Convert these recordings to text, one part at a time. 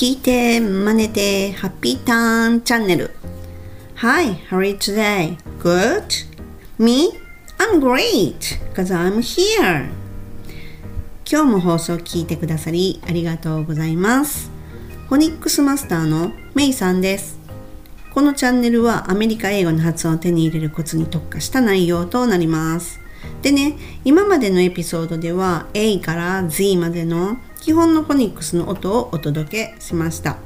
聞いて、真似て、ハッピーターンチャンネル。Hi, how are you today? Good? Me? I'm great, cause I'm here. 今日も放送聞いてくださりありがとうございます。フォニックスマスターのメイさんです。このチャンネルはアメリカ英語の発音を手に入れるコツに特化した内容となります。でね、今までのエピソードでは A から Z までの基本のフォニックスの音をお届けしました。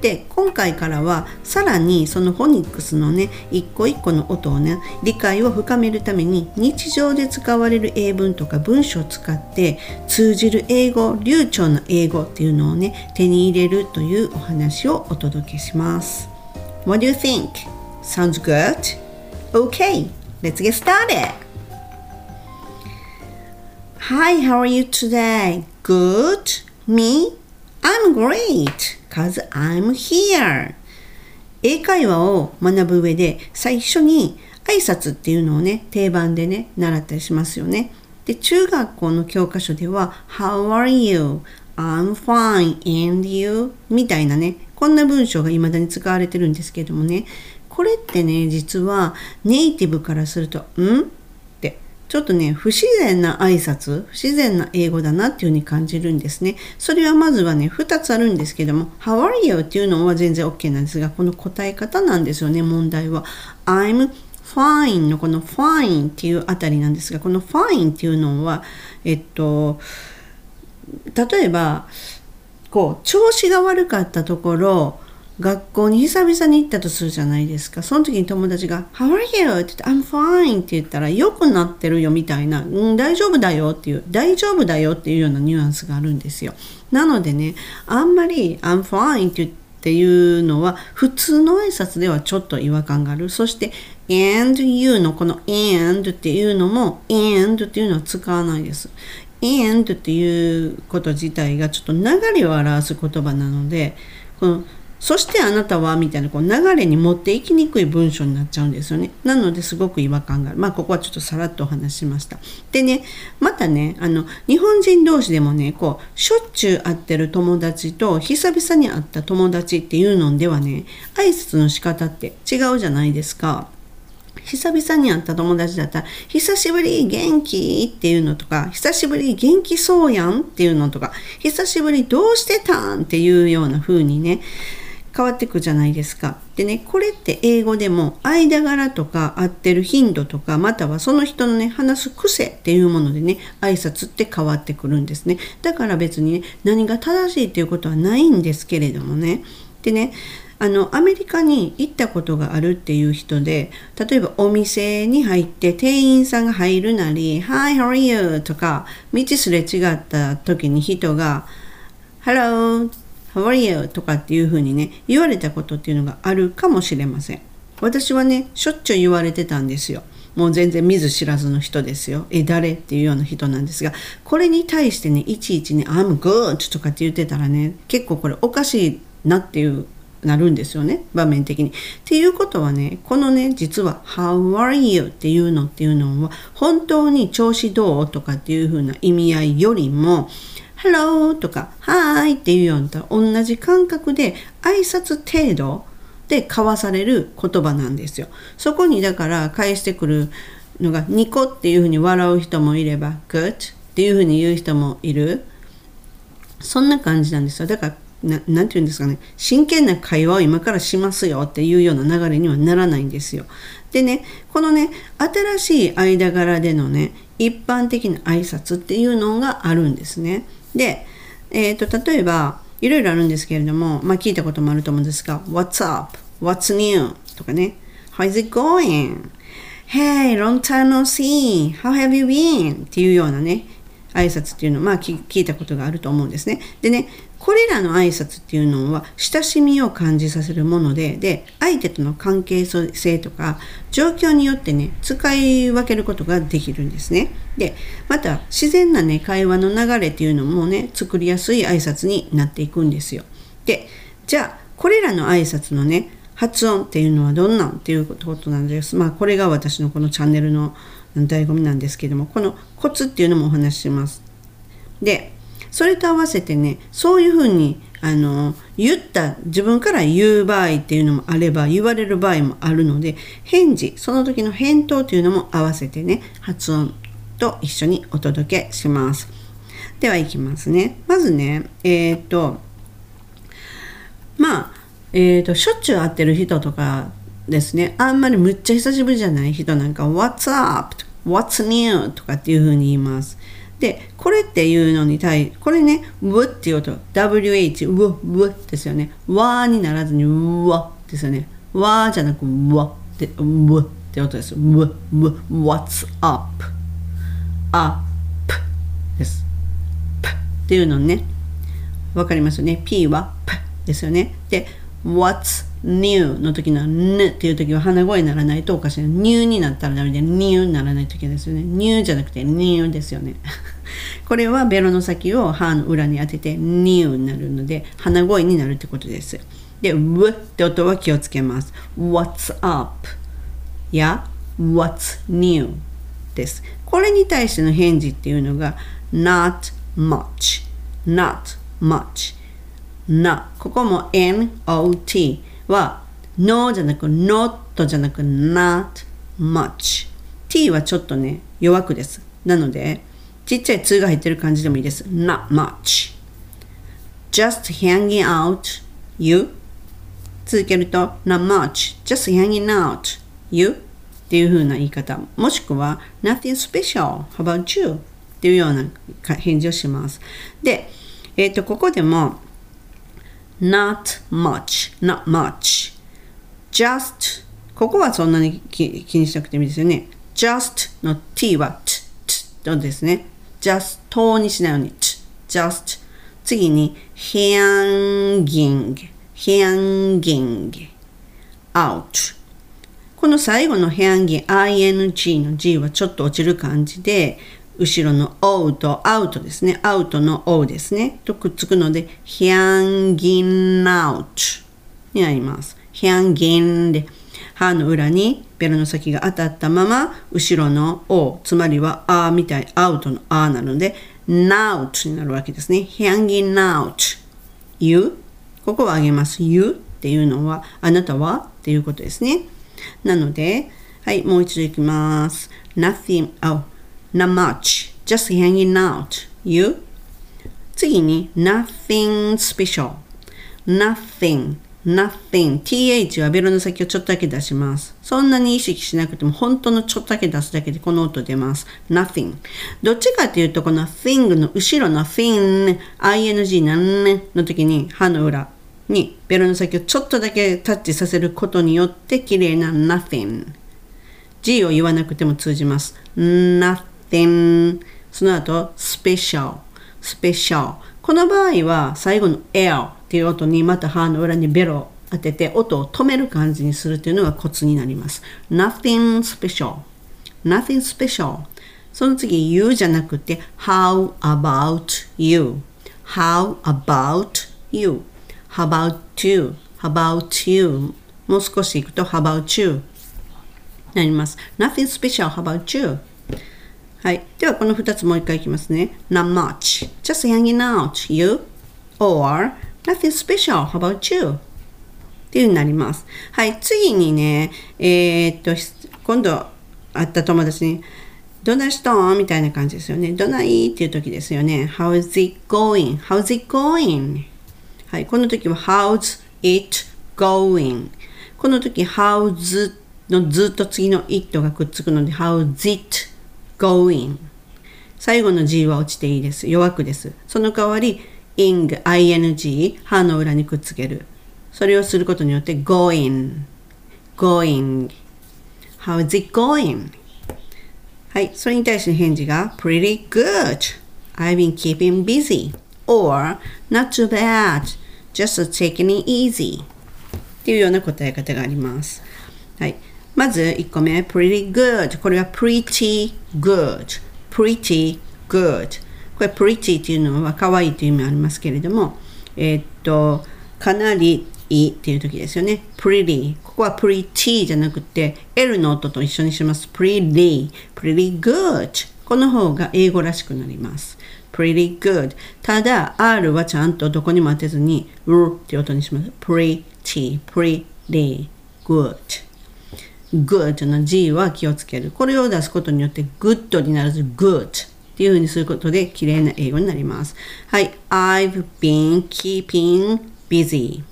で、今回からはさらにそのフォニックスのね、一個一個の音をね、理解を深めるために日常で使われる英文とか文章を使って通じる英語、流暢な英語っていうのをね、手に入れるというお話をお届けします。What do you think? Sounds good? Okay, let's get started! Hi, how are you today? Good? Me? I'm great, cause I'm here. 英会話を学ぶ上で最初に挨拶っていうのをね、定番でね、習ったりしますよね。で、中学校の教科書では How are you? I'm fine and you? みたいなね、こんな文章が未だに使われてるんですけどもね、これってね、実はネイティブからすると、ん、ちょっとね、不自然な挨拶、不自然な英語だなっていうふうに感じるんですね。それはまずはね、2つあるんですけども、How are you? っていうのは全然 OK なんですが、この答え方なんですよね、問題は。I'm fine のこの fine っていうあたりなんですが、この fine っていうのは、えっと、例えば、こう、調子が悪かったところ、学校に久々に行ったとするじゃないですか。その時に友達が、How are you? って言って、I'm fine って言ったら、良くなってるよみたいな、うん、大丈夫だよっていう、大丈夫だよっていうようなニュアンスがあるんですよ。なのでね、あんまり I'm fine って言っていうのは、普通の挨拶ではちょっと違和感がある。そして、and you のこの and っていうのも、and っていうのは使わないです。and っていうこと自体がちょっと流れを表す言葉なので、このそしてあなたはみたいなこう流れに持っていきにくい文章になっちゃうんですよね。なのですごく違和感がある。まあここはちょっとさらっとお話しました。でね、またね、あの日本人同士でもね、こうしょっちゅう会ってる友達と久々に会った友達っていうのではね、挨拶の仕方って違うじゃないですか。久々に会った友達だったら、久しぶり元気？っていうのとか、久しぶり元気そうやん？っていうのとか、久しぶりどうしてたん？っていうような風にね、変わってくじゃないですか。でね、これって英語でも間柄とか合ってる頻度とか、またはその人のね、話す癖っていうものでね、挨拶って変わってくるんですね。だから別にね、何が正しいっていうことはないんですけれどもね。でね、あのアメリカに行ったことがあるっていう人で例えばお店に入って店員さんが入るなり「Hi, how are you?」とか道すれ違った時に人が「Hello, how are you?」とかっていうふうにね言われたことっていうのがあるかもしれません私はねしょっちゅう言われてたんですよもう全然見ず知らずの人ですよ。え、誰？っていうような人なんですが、これに対してね、いちいちね、I'm good とかって言ってたらね、結構これおかしいなっていうなるんですよね場面的に。っていうことはねこのね実は「How are you?」っていうのっていうのは本当に調子どう？とかっていう風な意味合いよりも「Hello」とか「Hi」っていうような同じ感覚で挨拶程度で交わされる言葉なんですよ。そこにだから返してくるのがニコっていう風に笑う人もいれば「Good」っていう風に言う人もいる。そんな感じなんですよ。だからななんて言うんですかね真剣な会話を今からしますよっていうような流れにはならないんですよ。でねこのね新しい間柄でのね一般的な挨拶っていうのがあるんですね。で、えー、と例えばいろいろあるんですけれども、まあ、聞いたこともあると思うんですが「What's up?」「What's new?」とかね「How's it going?」「Hey, long time no see! How have you been?」っていうようなね挨拶っていうのをまあ聞いたことがあると思うんですね。でねこれらの挨拶っていうのは親しみを感じさせるものでで相手との関係性とか状況によってね使い分けることができるんですね。でまた自然なね会話の流れっていうのもね作りやすい挨拶になっていくんですよ。でじゃあこれらの挨拶のね発音っていうのはどんなんっていうことなんです。まあこれが私のこのチャンネルの醍醐味なんですけどもこのコツっていうのもお話しします。でそれと合わせてねそういうふうにあの言った自分から言う場合っていうのもあれば言われる場合もあるので返事その時の返答というのも合わせてね発音と一緒にお届けしますではいきますねまずねえっ、とまあえっ、としょっちゅう会ってる人とかですねあんまりむっちゃ久しぶりじゃない人なんか What's up? と What's new? とかっていうふうに言いますで、これっていうのに対これね、w っていう音、wh、w、w ですよね。わにならずに、うわですよね。わじゃなく、わって、w って音です。w、w、what's up? up です。p っていうのね。わかりますよね。p は p ですよね。で、what's new? の時の n っていう時は鼻声にならないとおかしい。new になったらダメで new にならない時ですよね。new じゃなくて new ですよね。これはベロの先を歯の裏に当てて new になるので鼻声になるってことです。で、w って音は気をつけます。what's up? や what's new? です。これに対しての返事っていうのが not much not much なここも not は no じゃなく not じゃなく not much t はちょっとね弱くですなのでちっちゃい2が入ってる感じでもいいです not much just hanging out you 続けると not much just hanging out you っていう風な言い方もしくは nothing special how about you っていうような返事をしますで、えっ、ー、とここでも not much, not much. just ここはそんなに気にしなくてもいいですよね。just の t は t, t とですね。just とにしないように t, just 次に hanging, hanging out この最後の hanging, ing の g はちょっと落ちる感じで後ろの O とアウトですね。アウトの O ですね。とくっつくので、hanging out になります。hanging で、歯の裏にベロの先が当たったまま、後ろの O、つまりはあみたい、アウトのあなので、nout になるわけですね。hanging out you ここはあげます。you っていうのは、あなたは？っていうことですね。なので、はい、もう一度いきます。nothing, oh, not much, just hanging out. You? 次に nothing special. nothing, nothing. th はベロの先をちょっとだけ出します。そんなに意識しなくても本当のちょっとだけ出すだけでこの音出ます。nothing. どっちかっていうとこの thing の後ろの thing, ing なんねの時に歯の裏にベロの先をちょっとだけタッチさせることによって綺麗な nothing。G を言わなくても通じます。nothing then その後 special special この場合は最後の L っていう音にまた歯の裏にベロを当てて音を止める感じにするというのがコツになります nothing special nothing special その次 you じゃなくて how about you how about you how about you how about you もう少しいくと how about you なります nothing special how about you はい。では、この2つもう一回いきますね。Not much. Just hanging out. You? Or nothing special. How about you? っていう風になります。はい。次にね、えー、っと、今度会った友達に、どないしたんみたいな感じですよね。どないっていう時ですよね。How's it going? How's it going? はい。この時は How's it going? この時 How's のずっと次の it がくっつくので How's it going 最後の G は落ちていいです。弱くです。その代わり ing, ing 歯の裏にくっつける。それをすることによって going, going How's it going? はい、それに対しての返事が Pretty good. I've been keeping busy. Or Not too bad. Just taking it easy. っていうような答え方があります。はい。まず1個目、pretty good。これは pretty good。pretty good。これ pretty っていうのは可愛いという意味ありますけれども、えー、っと、かなりいいっていう時ですよね。pretty。ここは pretty じゃなくて L の音と一緒にします。pretty。pretty good。この方が英語らしくなります。pretty good ただ R はちゃんとどこにも当てずに R って音にします pretty pretty good good の G は気をつけるこれを出すことによって good にならず good っていうふうにすることで綺麗な英語になりますはい I've been keeping busy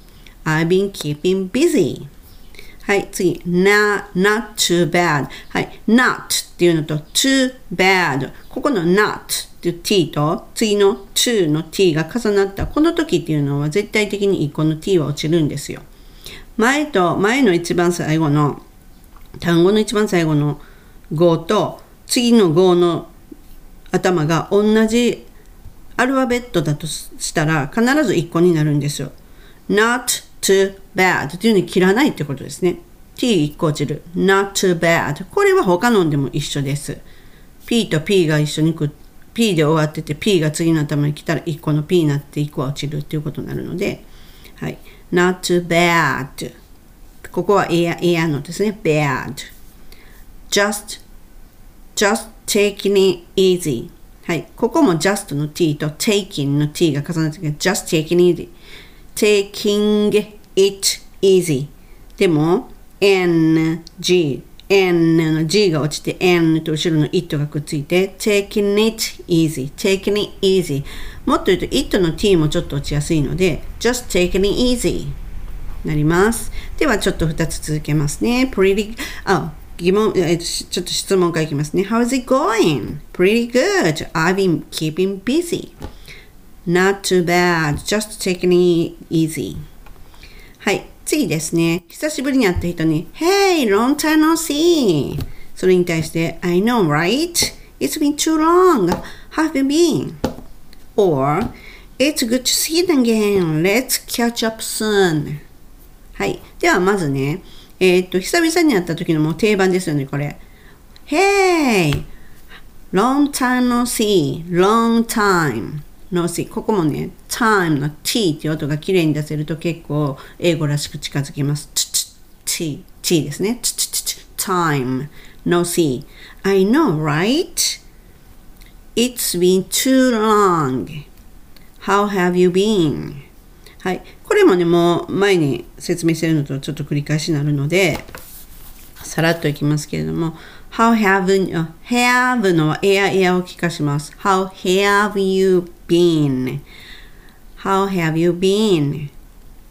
I've been keeping busy はい、次。not, not too bad. はい、not っていうのと too bad。ここの not っていう t と次の to の t が重なったこの時っていうのは絶対的にこの t は落ちるんですよ。前と、前の一番最後の単語の一番最後の語と次の語の頭が同じアルファベットだとしたら必ず1個になるんですよ。not too bad っていうのに切らないってことですね。t 1個落ちる。not too bad。これは他のでも一緒です。p と p が一緒にく p で終わってて p が次の頭に来たら1個の p になって1個は落ちるっていうことになるので、はい。not too bad。ここはエア、エアのですね。bad。just, just taking it easy。はい。ここも just の t と taking の t が重なって just taking it easy。taking it easy でも ng n の g が落ちて n と後ろの it がくっついて taking it easy taking it easy もっと言うと it の t もちょっと落ちやすいので just taking it easy なりますではちょっと2つ続けますね pretty あ疑問、えちょっと質問からいきますね How's it going? Pretty good I've been keeping busy Not too bad. Just taking it easy. はい。次ですね。久しぶりに会った人に Hey, long time no see. それに対して I know, right? It's been too long. Have you been? Or It's good to see you again. Let's catch up soon. はい。ではまずね、えー、っと、久々に会った時のもう定番ですよね、これ。Hey! Long time no see. Long time. のここもね、time の t っていう音が綺麗に出せると結構英語らしく近づきます。t, t t ですね。t, t, t, t, time no c. I know, right? It's been too long. How have you been? はい。これもね、もう前に説明してるのとちょっと繰り返しになるので、さらっといきますけれども、How have, have のエアエアを聞かします。How have you been? How have you been?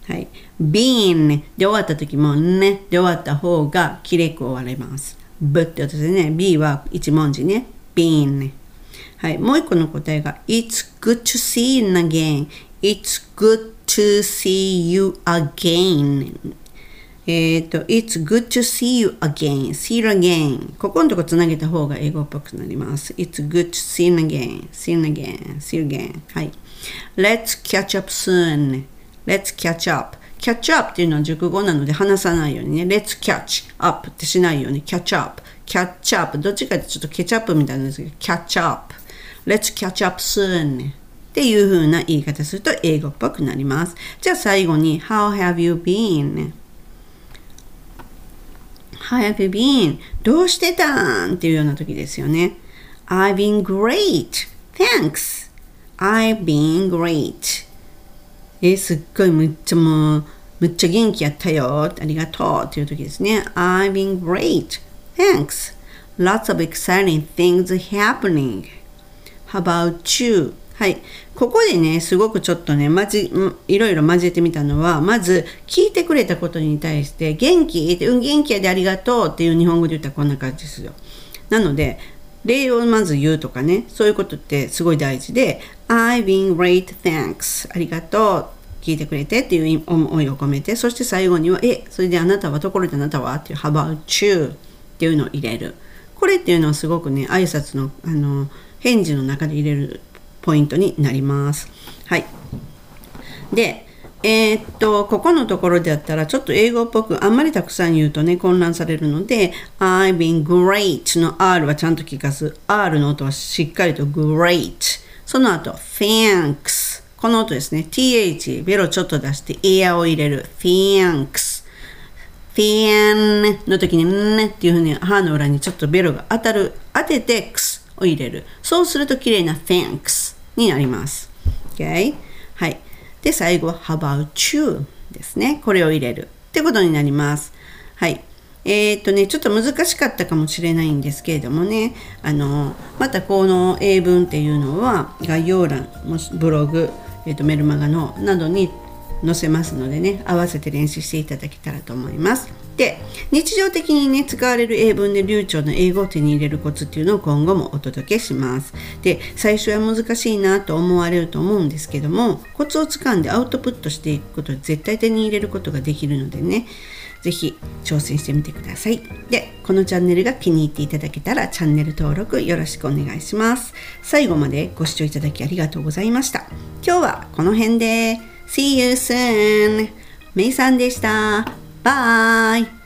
はい。been で終わった時もねで終わった方がきれく終われます。b って音ですね。b は一文字ね。been はい。もう一個の答えが It's good to see you again. It's good to see you again. えっ、と、It's good to see you again. See you again. ここのとこつなげた方が英語っぽくなります。It's good to see you again. See you again. See you again. はい。Let's catch up soon. Let's catch up. catch up っていうのは熟語なので話さないようにね。Let's catch up ってしないように catch up. catch up どっちかってちょっとケチャップみたいなんですけど catch up. Let's catch up soon. っていう風な言い方すると英語っぽくなります。じゃあ最後に How have you been? How have you been? どうしてたんっていうような時ですよね。I've been great. Thanks. I've been great. え、すっごいむっちゃもう、むっちゃ元気やったよ。ありがとうっていう時ですね。I've been great. Thanks. Lots of exciting things happening. How about you? はい。ここでね、すごくちょっとね、まじ、いろいろ交えてみたのは、まず、聞いてくれたことに対して、元気って、うん、元気やでありがとうっていう日本語で言ったらこんな感じですよ。なので、例をまず言うとかね、そういうことってすごい大事で、I've been great, thanks. ありがとう。聞いてくれてっていう思いを込めて、そして最後には、え、それであなたは、ところであなたは？っていう、How about you? っていうのを入れる。これっていうのはすごくね、挨拶の、あの、返事の中で入れるポイントになります。はい。で、えー、っと、ここのところであったら、ちょっと英語っぽく、あんまりたくさん言うとね、混乱されるので、I've been great の R はちゃんと聞かす。R の音はしっかりと great。その後、thanks。この音ですね。th、ベロちょっと出して、エアを入れる。thanks。than の時に、んっていうふうに歯の裏にちょっとベロが当たる。当てて、x を入れる。そうすると綺麗な thanks になります。Okay? はい。で、最後は How about you? ですね。これを入れるってことになります。はい。えー、っとね、ちょっと難しかったかもしれないんですけれどもね、あの、またこの英文っていうのは概要欄、ブログ、えー、っとメルマガのなどに載せますのでね、合わせて練習していただけたらと思います。で、日常的にね、使われる英文で流暢な英語を手に入れるコツっていうのを今後もお届けします。で、最初は難しいなと思われると思うんですけども、コツをつかんでアウトプットしていくことで絶対手に入れることができるのでね、ぜひ挑戦してみてください。で、このチャンネルが気に入っていただけたらチャンネル登録よろしくお願いします。最後までご視聴いただきありがとうございました。今日はこの辺で See you soon! メイさんでした。バイ